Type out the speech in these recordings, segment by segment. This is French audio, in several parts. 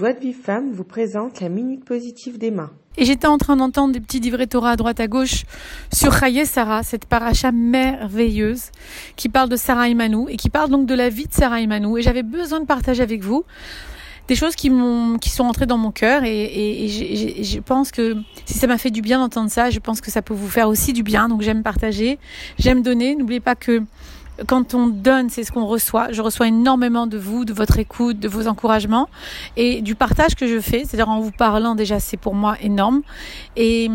Joie de Vive Femme vous présente la Minute Positive d'Emma. Et j'étais en train d'entendre des petits livrets Torah à droite à gauche sur Chaye Sarah, cette paracha merveilleuse qui parle de Sarah Imanou et qui parle donc de la vie de Sarah Imanou. Et j'avais besoin de partager avec vous des choses qui m'ont qui sont entrées dans mon cœur et, et, je pense que si ça m'a fait du bien d'entendre ça, je pense que ça peut vous faire aussi du bien. Donc j'aime partager, j'aime donner. N'oubliez pas que quand on donne, c'est ce qu'on reçoit. Je reçois énormément de vous, de votre écoute, de vos encouragements et du partage que je fais. C'est-à-dire en vous parlant déjà, c'est pour moi énorme. Et,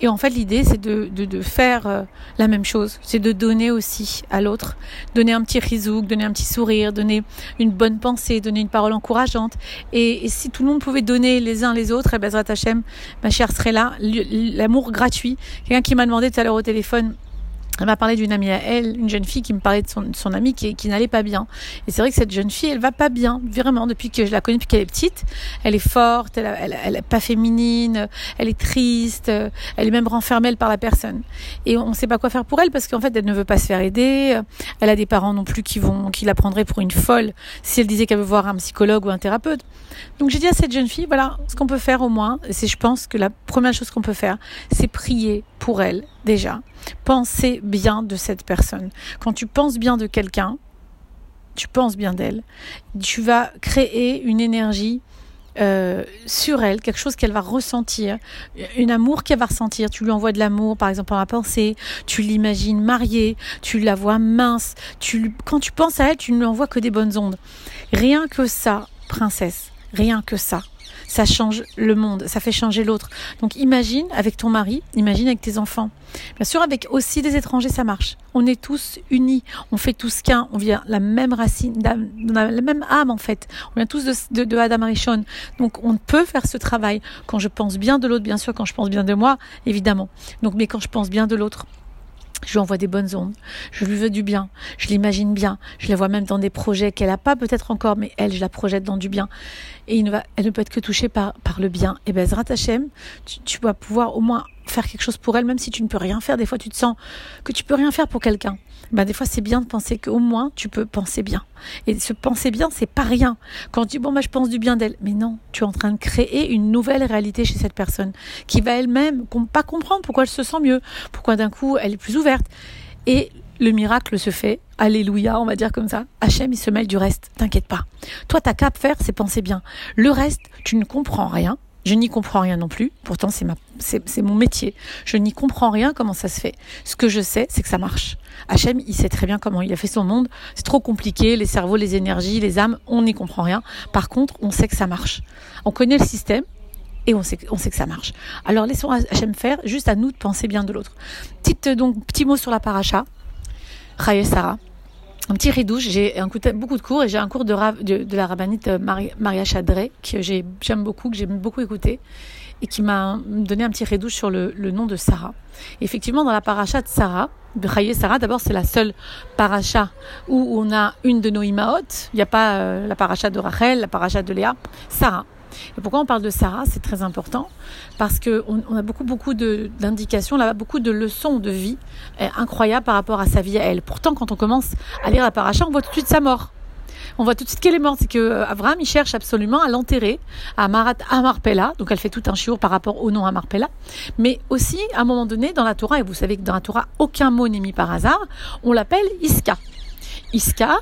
et en fait, l'idée, c'est de, faire euh, la même chose. C'est de donner aussi à l'autre. Donner un petit rizouk, donner un petit sourire, donner une bonne pensée, donner une parole encourageante. Et, si tout le monde pouvait donner les uns les autres, eh ben, Hachem, ma chère serait là. L'amour gratuit. Quelqu'un qui m'a demandé tout à l'heure au téléphone, elle m'a parlé d'une amie à elle, une jeune fille qui me parlait de son, amie qui, n'allait pas bien. Et c'est vrai que cette jeune fille, elle va pas bien, vraiment, depuis que je la connais, depuis qu'elle est petite. Elle est forte, elle, elle, elle est pas féminine, elle est triste, elle est même renfermée par la personne. Et on ne sait pas quoi faire pour elle parce qu'en fait, elle ne veut pas se faire aider. Elle a des parents non plus qui vont, qui la prendraient pour une folle si elle disait qu'elle veut voir un psychologue ou un thérapeute. Donc j'ai dit à cette jeune fille, voilà, ce qu'on peut faire au moins, c'est je pense que la première chose qu'on peut faire, c'est prier pour elle déjà. Penser bien de cette personne. Quand tu penses bien de quelqu'un, tu penses bien d'elle, tu vas créer une énergie euh, sur elle, quelque chose qu'elle va ressentir, un amour qu'elle va ressentir. Tu lui envoies de l'amour, par exemple, en la pensée, tu l'imagines mariée, tu la vois mince. Quand tu penses à elle, tu ne lui envoies que des bonnes ondes. Rien que ça, princesse, rien que ça ça change le monde, ça fait changer l'autre. Donc imagine avec ton mari, imagine avec tes enfants. Bien sûr, avec aussi des étrangers, ça marche. On est tous unis, on fait tous qu'un, on vient la même racine, la même âme en fait. On vient tous de, de, Adam Arishon. Donc on peut faire ce travail quand je pense bien de l'autre, bien sûr, quand je pense bien de moi, évidemment. Donc, mais quand je pense bien de l'autre, je lui envoie des bonnes ondes, je lui veux du bien, je l'imagine bien, je la vois même dans des projets qu'elle n'a pas peut-être encore, mais elle, je la projette dans du bien. Et elle ne peut être que touchée par, le bien. Et ben, Zrat Hashem, tu, tu vas pouvoir au moins faire quelque chose pour elle, même si tu ne peux rien faire. Des fois, tu te sens que tu peux rien faire pour quelqu'un. Ben, des fois, c'est bien de penser qu'au moins, tu peux penser bien. Et se penser bien, c'est pas rien. Quand tu dis, bon, bah, je pense du bien d'elle. Mais non, tu es en train de créer une nouvelle réalité chez cette personne qui va elle-même pas comprendre pourquoi elle se sent mieux, pourquoi d'un coup, elle est plus ouverte. Et le miracle se fait. Alléluia, on va dire comme ça. Hachem, il se mêle du reste. T'inquiète pas. Toi, ta cap faire, c'est penser bien. Le reste, tu ne comprends rien. Je n'y comprends rien non plus. Pourtant, c'est ma, c'est, mon métier. Je n'y comprends rien comment ça se fait. Ce que je sais, c'est que ça marche. Hachem, il sait très bien comment il a fait son monde. C'est trop compliqué. Les cerveaux, les énergies, les âmes, on n'y comprend rien. Par contre, on sait que ça marche. On connaît le système et on sait, on sait que ça marche. Alors, laissons Hachem faire. Juste à nous de penser bien de l'autre. Petite, donc, petit mot sur la paracha. Sarah un petit ridouche. J'ai beaucoup de cours et j'ai un cours de, de, la rabbinite euh, Maria Chadré que j'aime beaucoup, que j'aime beaucoup écouter et qui m'a donné un petit ridouche sur le, nom de Sarah. effectivement, dans la paracha de Sarah, de Sarah, d'abord c'est la seule paracha où on a une de nos imaot. Il n'y a pas euh, la paracha de Rachel, la paracha de Léa, Sarah. Et pourquoi on parle de Sarah? C'est très important parce qu'on on a beaucoup, beaucoup d'indications, là, beaucoup de leçons de vie eh, incroyables par rapport à sa vie à elle. Pourtant, quand on commence à lire la paracha, on voit tout de suite sa mort. On voit tout de suite qu'elle est morte. C'est que euh, il cherche absolument à l'enterrer à Marat Amarpella. Donc elle fait tout un chiour par rapport au nom Amarpella. Mais aussi, à un moment donné, dans la Torah, et vous savez que dans la Torah, aucun mot n'est mis par hasard, on l'appelle Iska. Iska,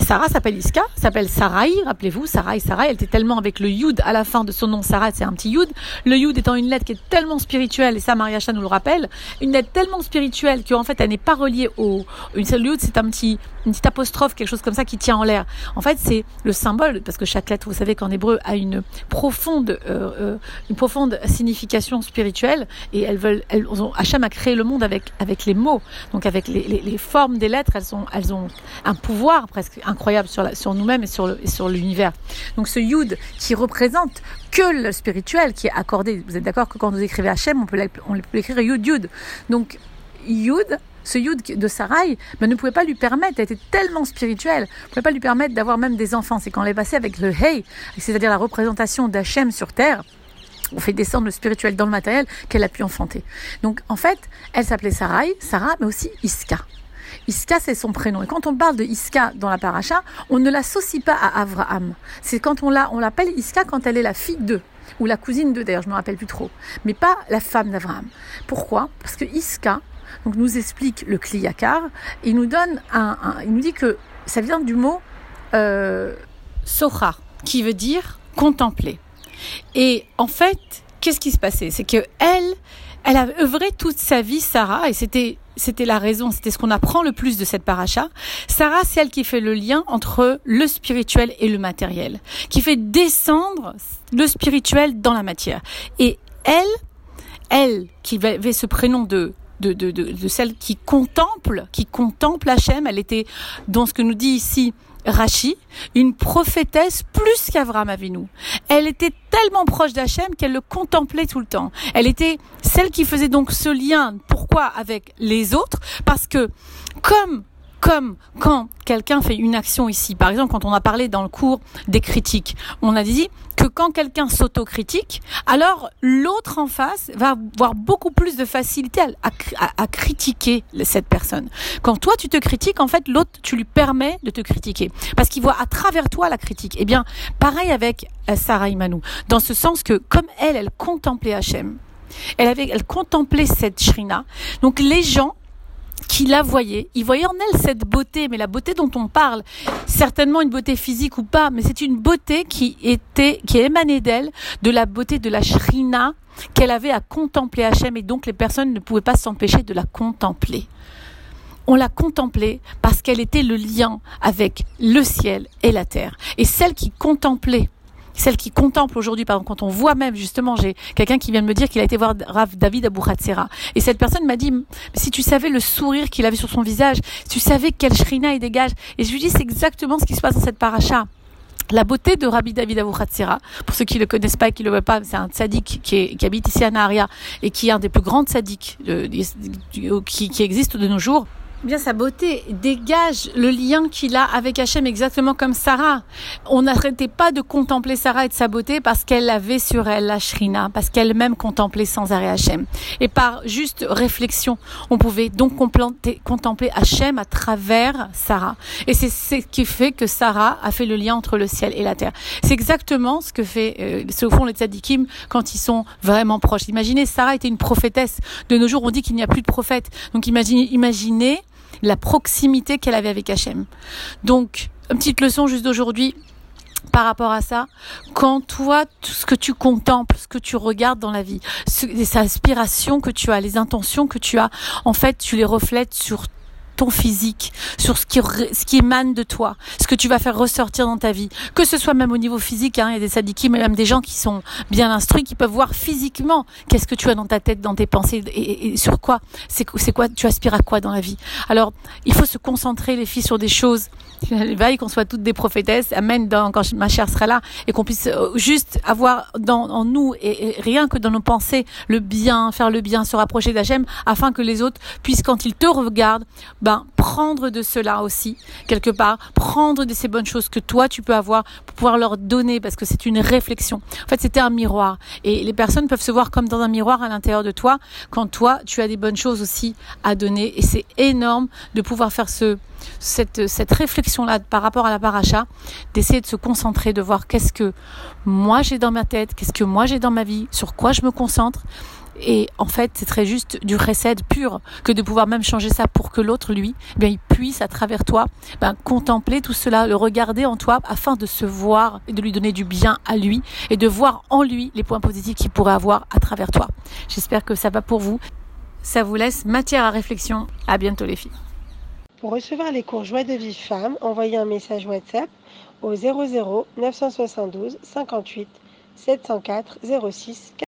Sarah s'appelle Iska, s'appelle Sarai, rappelez-vous, Sarai, Sarai, elle était tellement avec le Yud à la fin de son nom, Sarah, c'est un petit Yud. Le Yud étant une lettre qui est tellement spirituelle, et ça Mariacha nous le rappelle, une lettre tellement spirituelle qu'en fait elle n'est pas reliée au... Une Yud, c'est un petit, une petite apostrophe, quelque chose comme ça qui tient en l'air. En fait, c'est le symbole, parce que chaque lettre, vous savez qu'en hébreu, a une profonde, euh, euh, une profonde signification spirituelle, et elles veulent, elles ont, Hacham a créé le monde avec, avec les mots, donc avec les, les, les formes des lettres, elles ont, elles ont un pouvoir presque incroyable sur, sur nous-mêmes et sur, l'univers. Donc ce Yud qui représente que le spirituel qui est accordé. Vous êtes d'accord que quand vous écrivez Hachem, on peut l'écrire Yud Yud. Donc Yud, ce Yud de Sarai ben, ne pouvait pas lui permettre, elle était tellement spirituelle, ne pouvait pas lui permettre d'avoir même des enfants. C'est quand elle est passée avec le Hey, c'est-à-dire la représentation d'Hachem sur terre, on fait descendre le spirituel dans le matériel, qu'elle a pu enfanter. Donc en fait, elle s'appelait Sarai, Sarah, mais aussi Iska. Iska, c'est son prénom. Et quand on parle de Iska dans la paracha, on ne l'associe pas à Avraham. C'est quand on on l'appelle Iska quand elle est la fille d'eux ou la cousine de d'ailleurs, je ne me rappelle plus trop, mais pas la femme d'Abraham. Pourquoi? Parce que Iska donc, nous explique le Kliyakar, il nous donne un, il nous dit que ça vient du mot euh, Socha, qui veut dire contempler. Et en fait, qu'est-ce qui se passait? C'est que elle, elle a œuvré toute sa vie, Sarah, et c'était c'était la raison, c'était ce qu'on apprend le plus de cette paracha. Sarah, c'est elle qui fait le lien entre le spirituel et le matériel, qui fait descendre le spirituel dans la matière. Et elle, elle qui avait ce prénom de celle qui contemple, qui contemple Hachem, elle était dans ce que nous dit ici Rachi, une prophétesse plus qu'Avram Avinu. Elle était tellement proche d'Hachem qu'elle le contemplait tout le temps. Elle était celle qui faisait donc ce lien, pourquoi avec les autres Parce que comme comme quand quelqu'un fait une action ici, par exemple quand on a parlé dans le cours des critiques, on a dit que quand quelqu'un s'autocritique, alors l'autre en face va avoir beaucoup plus de facilité à, critiquer cette personne. Quand toi tu te critiques, en fait l'autre tu lui permets de te critiquer parce qu'il voit à travers toi la critique. Eh bien, pareil avec euh, Sarah Imanou, dans ce sens que comme elle, elle contemplait Hachem, elle avait, elle contemplait cette shrina. Donc les gens qui la voyait. Il voyait en elle cette beauté, mais la beauté dont on parle, certainement une beauté physique ou pas, mais c'est une beauté qui était, qui émanait d'elle, de la beauté de la shrina qu'elle avait à contempler Hachem, et donc les personnes ne pouvaient pas s'empêcher de la contempler. On la contemplait parce qu'elle était le lien avec le ciel et la terre. Et celle qui contemplait celle qui contemple aujourd'hui, par exemple, quand on voit même, justement, j'ai quelqu'un qui vient de me dire qu'il a été voir David Abouhatsera. Et cette personne m'a dit, si tu savais le sourire qu'il avait sur son visage, si tu savais quelle shrina il dégage. Et je lui dis, c'est exactement ce qui se passe dans cette paracha. La beauté de Rabbi David Abouhatsera, pour ceux qui ne le connaissent pas et qui ne le voient pas, c'est un tzaddik qui, habite ici à Naharia et qui est un des plus grands tzaddiks qui, qui existe de nos jours bien sa beauté dégage le lien qu'il a avec Hachem exactement comme Sarah. On n'arrêtait pas de contempler Sarah et de sa beauté parce qu'elle avait sur elle la shrina, parce qu'elle-même contemplait sans arrêt Hachem. Et par juste réflexion, on pouvait donc contempler Hachem à travers Sarah. Et c'est ce qui fait que Sarah a fait le lien entre le ciel et la terre. C'est exactement ce que fait, euh, ce font les tzadikim quand ils sont vraiment proches. Imaginez, Sarah était une prophétesse. De nos jours, on dit qu'il n'y a plus de prophètes. Donc imaginez, imaginez la proximité qu'elle avait avec Hachem. Donc, petite leçon juste d'aujourd'hui par rapport à ça, quand toi, tout ce que tu contemples, ce que tu regardes dans la vie, les aspirations que tu as, les intentions que tu as, en fait, tu les reflètes sur ton physique, sur ce qui, ce qui émane de toi, ce que tu vas faire ressortir dans ta vie. Que ce soit même au niveau physique, hein, il y a des sadikim, mais même des gens qui sont bien instruits, qui peuvent voir physiquement qu'est-ce que tu as dans ta tête, dans tes pensées, et, sur quoi, c'est quoi, tu aspires à quoi dans la vie. Alors, il faut se concentrer, les filles, sur des choses. Veille qu'on soit toutes des prophétesses, amène dans, quand ma chère sera là, et qu'on puisse euh, juste avoir dans, en nous, et, rien que dans nos pensées, le bien, faire le bien, se rapprocher d'Hachem, afin que les autres puissent, quand ils te regardent, bah, ben, prendre de cela aussi, quelque part, prendre de ces bonnes choses que toi tu peux avoir pour pouvoir leur donner, parce que c'est une réflexion. En fait, c'était un miroir. Et les personnes peuvent se voir comme dans un miroir à l'intérieur de toi, quand toi, tu as des bonnes choses aussi à donner. Et c'est énorme de pouvoir faire ce, cette, cette réflexion-là par rapport à la paracha, d'essayer de se concentrer, de voir qu'est-ce que moi j'ai dans ma tête, qu'est-ce que moi j'ai dans ma vie, sur quoi je me concentre et en fait, c'est très juste du recède pur que de pouvoir même changer ça pour que l'autre, lui, eh bien, il puisse à travers toi ben, contempler tout cela, le regarder en toi afin de se voir et de lui donner du bien à lui et de voir en lui les points positifs qu'il pourrait avoir à travers toi. J'espère que ça va pour vous. Ça vous laisse matière à réflexion. À bientôt les filles. Pour recevoir les cours Joie de vie femme, envoyez un message WhatsApp au 00 972 58 704 06